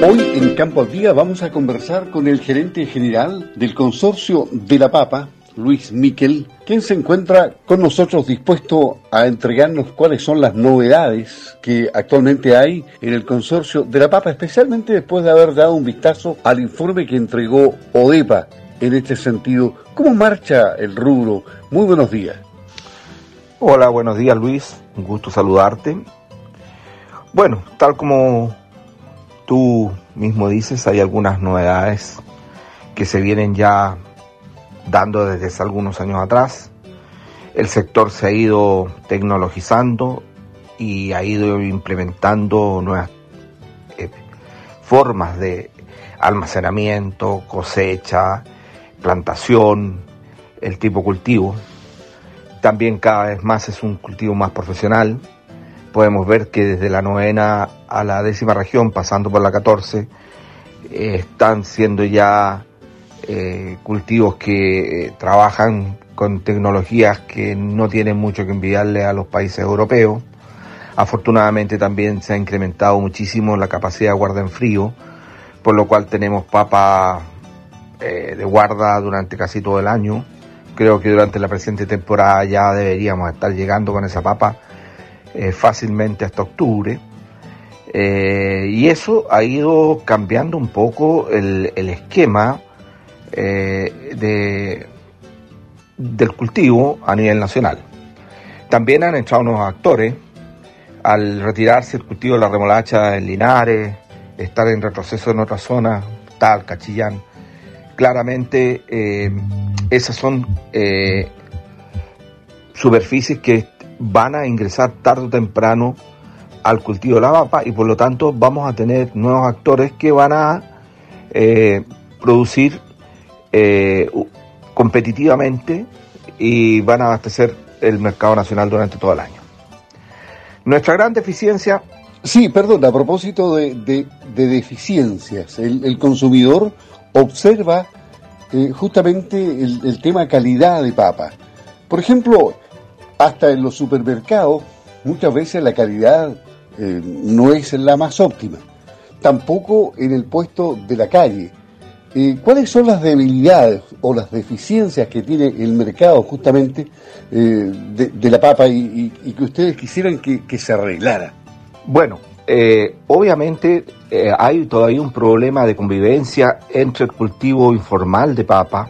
Hoy en Campo al Día vamos a conversar con el gerente general del consorcio de la papa, Luis Miquel, quien se encuentra con nosotros dispuesto a entregarnos cuáles son las novedades que actualmente hay en el consorcio de la papa, especialmente después de haber dado un vistazo al informe que entregó ODEPA en este sentido. ¿Cómo marcha el rubro? Muy buenos días. Hola, buenos días Luis, un gusto saludarte. Bueno, tal como tú mismo dices, hay algunas novedades que se vienen ya dando desde hace algunos años atrás. El sector se ha ido tecnologizando y ha ido implementando nuevas eh, formas de almacenamiento, cosecha, plantación, el tipo cultivo. También cada vez más es un cultivo más profesional, podemos ver que desde la novena a la décima región, pasando por la 14, eh, están siendo ya eh, cultivos que eh, trabajan con tecnologías que no tienen mucho que enviarle a los países europeos. Afortunadamente también se ha incrementado muchísimo la capacidad de guarda en frío, por lo cual tenemos papa de guarda durante casi todo el año. Creo que durante la presente temporada ya deberíamos estar llegando con esa papa eh, fácilmente hasta octubre. Eh, y eso ha ido cambiando un poco el, esquema eh, de, del cultivo a nivel nacional. También han entrado nuevos actores. Al retirarse el cultivo de la remolacha en Linares, estar en retroceso en otras zonas, tal, Cachillán, claramente esas son superficies que van a ingresar tarde o temprano al cultivo de la papa y por lo tanto vamos a tener nuevos actores que van a eh, producir eh, competitivamente y van a abastecer el mercado nacional durante todo el año. Nuestra gran deficiencia... Sí, perdón, a propósito de, deficiencias, el, consumidor observa eh, justamente el, el tema calidad de papa. Por ejemplo, hasta en los supermercados muchas veces la calidad eh, no es la más óptima. Tampoco en el puesto de la calle. Eh, ¿Cuáles son las debilidades o las deficiencias que tiene el mercado justamente eh, de, la papa y, que ustedes quisieran que, se arreglara? Bueno, obviamente hay todavía un problema de convivencia entre el cultivo informal de papa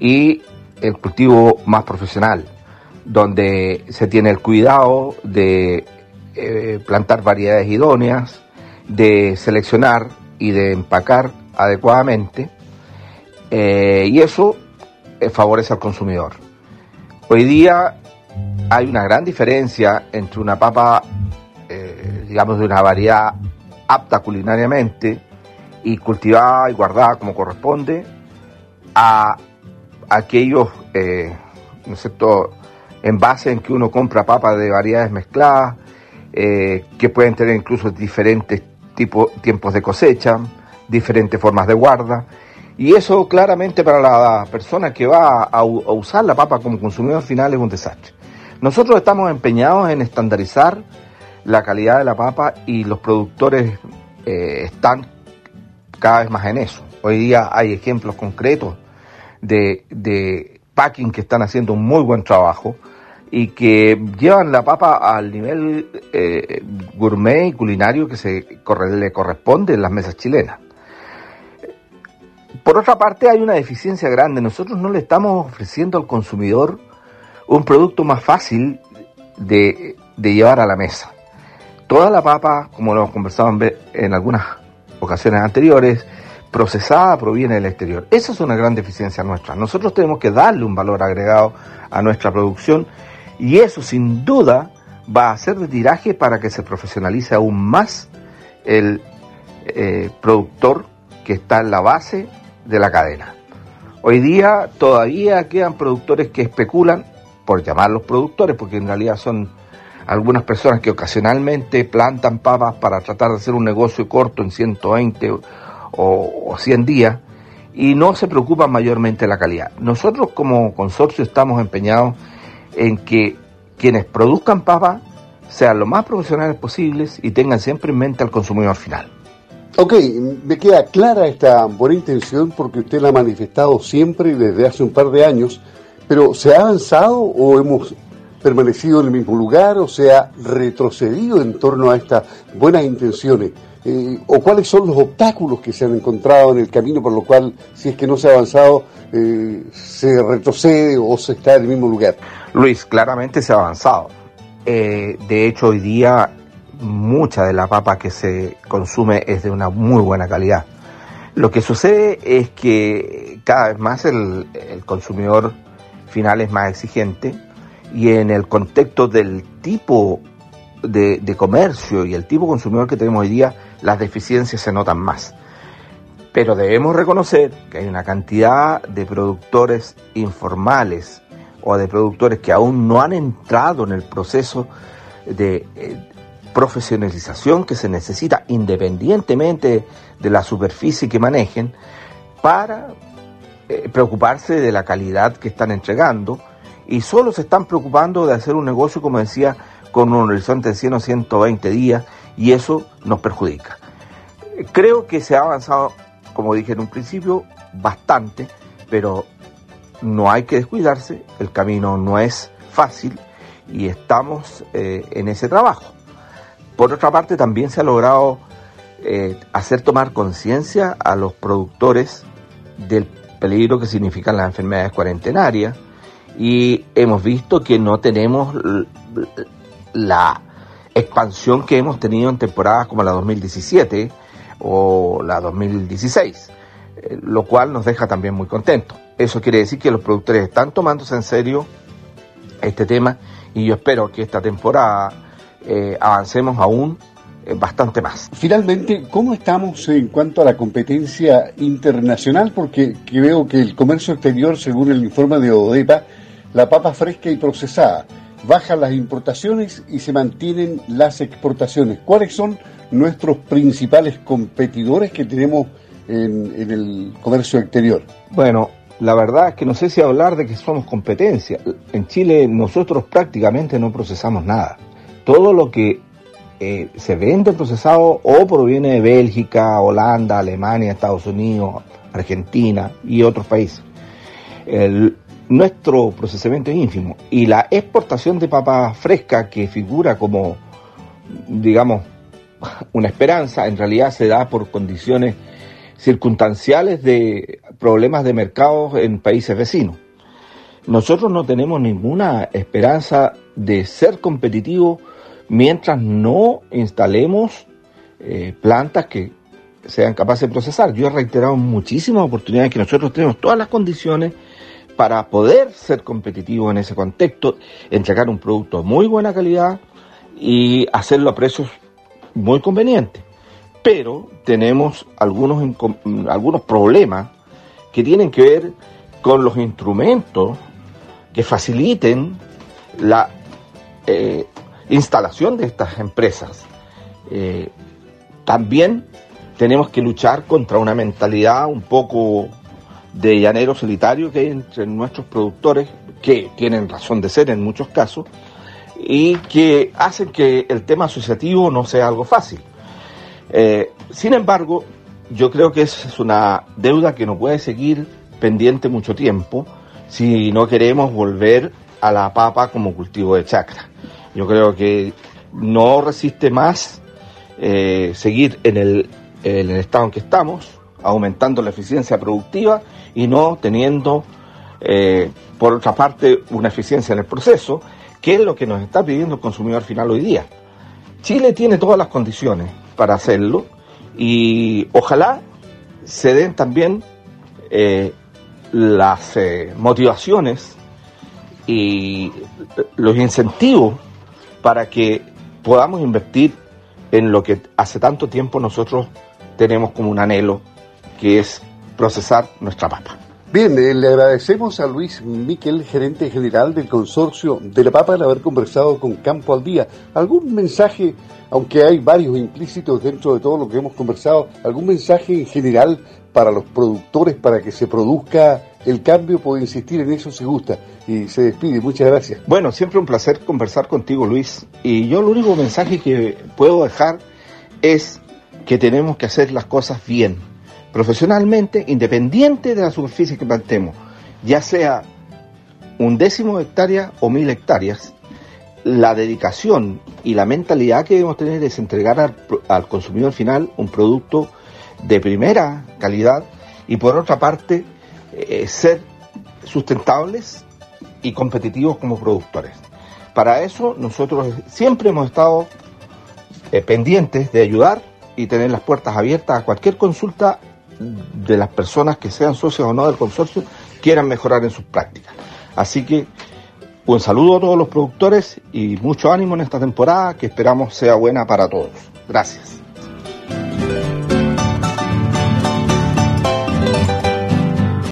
y el cultivo más profesional donde se tiene el cuidado de eh, plantar variedades idóneas, de seleccionar y de empacar adecuadamente, eh, y eso eh, favorece al consumidor. Hoy día hay una gran diferencia entre una papa, digamos, de una variedad apta culinariamente y cultivada y guardada como corresponde, a aquellos, ¿no es en base en que uno compra papas de variedades mezcladas, eh, que pueden tener incluso diferentes tiempos de cosecha, diferentes formas de guarda. Y eso claramente para la persona que va a, usar la papa como consumidor final es un desastre. Nosotros estamos empeñados en estandarizar la calidad de la papa y los productores eh, están cada vez más en eso. Hoy día hay ejemplos concretos de, de packing que están haciendo un muy buen trabajo y que llevan la papa al nivel eh, gourmet y culinario que se le corresponde en las mesas chilenas. Por otra parte, hay una deficiencia grande. Nosotros no le estamos ofreciendo al consumidor un producto más fácil de, llevar a la mesa. Toda la papa, como lo hemos conversado en algunas ocasiones anteriores, procesada proviene del exterior. Esa es una gran deficiencia nuestra. Nosotros tenemos que darle un valor agregado a nuestra producción y eso sin duda va a ser de tiraje para que se profesionalice aún más el eh, productor que está en la base de la cadena. Hoy día todavía quedan productores que especulan, por llamarlos productores, porque en realidad son algunas personas que ocasionalmente plantan papas para tratar de hacer un negocio corto en 120 o, o 100 días y no se preocupan mayormente de la calidad. Nosotros como consorcio estamos empeñados en que quienes produzcan papa sean lo más profesionales posibles y tengan siempre en mente al consumidor final. Ok, me queda clara esta buena intención porque usted la ha manifestado siempre desde hace un par de años, pero ¿se ha avanzado o hemos permanecido en el mismo lugar o se ha retrocedido en torno a estas buenas intenciones? Eh, ¿O cuáles son los obstáculos que se han encontrado en el camino por lo cual, si es que no se ha avanzado, eh, se retrocede o se está en el mismo lugar? Luis, claramente se ha avanzado. Eh, de hecho, hoy día mucha de la papa que se consume es de una muy buena calidad. Lo que sucede es que cada vez más el, consumidor final es más exigente y en el contexto del tipo de, de, comercio y el tipo consumidor que tenemos hoy día, las deficiencias se notan más. Pero debemos reconocer que hay una cantidad de productores informales o de productores que aún no han entrado en el proceso de, eh, profesionalización que se necesita independientemente de la superficie que manejen para eh, preocuparse de la calidad que están entregando y solo se están preocupando de hacer un negocio, como decía, con un horizonte de 100 o 120 días y eso nos perjudica. Creo que se ha avanzado, como dije en un principio, bastante, pero no hay que descuidarse, el camino no es fácil y estamos eh, en ese trabajo. Por otra parte, también se ha logrado eh, hacer tomar conciencia a los productores del peligro que significan las enfermedades cuarentenarias y hemos visto que no tenemos la expansión que hemos tenido en temporadas como la 2017 o la 2016, eh, lo cual nos deja también muy contentos. Eso quiere decir que los productores están tomándose en serio este tema y yo espero que esta temporada eh, avancemos aún eh, bastante más. Finalmente, ¿cómo estamos en cuanto a la competencia internacional? Porque veo que el comercio exterior, según el informe de ODEPA, la papa fresca y procesada, bajan las importaciones y se mantienen las exportaciones. ¿Cuáles son nuestros principales competidores que tenemos en, el comercio exterior? Bueno, la verdad es que no sé si hablar de que somos competencia. En Chile nosotros prácticamente no procesamos nada todo lo que eh, se vende procesado o proviene de Bélgica, Holanda, Alemania, Estados Unidos, Argentina y otros países. Nuestro procesamiento es ínfimo y la exportación de papa fresca que figura como, digamos, una esperanza, en realidad se da por condiciones circunstanciales de problemas de mercado en países vecinos. Nosotros no tenemos ninguna esperanza de ser competitivos mientras no instalemos eh, plantas que sean capaces de procesar. Yo he reiterado muchísimas oportunidades que nosotros tenemos todas las condiciones para poder ser competitivos en ese contexto, entregar un producto de muy buena calidad y hacerlo a precios muy convenientes. Pero tenemos algunos, algunos problemas que tienen que ver con los instrumentos que faciliten la eh, instalación de estas empresas. Eh, también tenemos que luchar contra una mentalidad un poco de llanero solitario que hay entre nuestros productores, que tienen razón de ser en muchos casos, y que hacen que el tema asociativo no sea algo fácil. Eh, sin embargo, yo creo que es una deuda que no puede seguir pendiente mucho tiempo si no queremos volver a la papa como cultivo de chacra. Yo creo que no resiste más eh, seguir en el, en el estado en que estamos, aumentando la eficiencia productiva y no teniendo, eh, por otra parte, una eficiencia en el proceso, que es lo que nos está pidiendo el consumidor final hoy día. Chile tiene todas las condiciones para hacerlo y ojalá se den también eh, las motivaciones y los incentivos para que podamos invertir en lo que hace tanto tiempo nosotros tenemos como un anhelo, que es procesar nuestra papa. Bien, eh, le agradecemos a Luis Miquel, gerente general del consorcio de la papa, el haber conversado con Campo al Día. ¿Algún mensaje, aunque hay varios implícitos dentro de todo lo que hemos conversado, algún mensaje en general para los productores para que se produzca el cambio, puede insistir en eso si gusta. Y se despide, muchas gracias. Bueno, siempre un placer conversar contigo, Luis. Y yo el único mensaje que puedo dejar es que tenemos que hacer las cosas bien, profesionalmente, independiente de la superficie que plantemos, ya sea un décimo de hectárea o mil hectáreas, la dedicación y la mentalidad que debemos tener es entregar al, consumidor final un producto de primera calidad y por otra parte eh, ser sustentables y competitivos como productores. Para eso nosotros siempre hemos estado eh, pendientes de ayudar y tener las puertas abiertas a cualquier consulta de las personas que sean socios o no del consorcio quieran mejorar en sus prácticas. Así que un saludo a todos los productores y mucho ánimo en esta temporada que esperamos sea buena para todos. Gracias.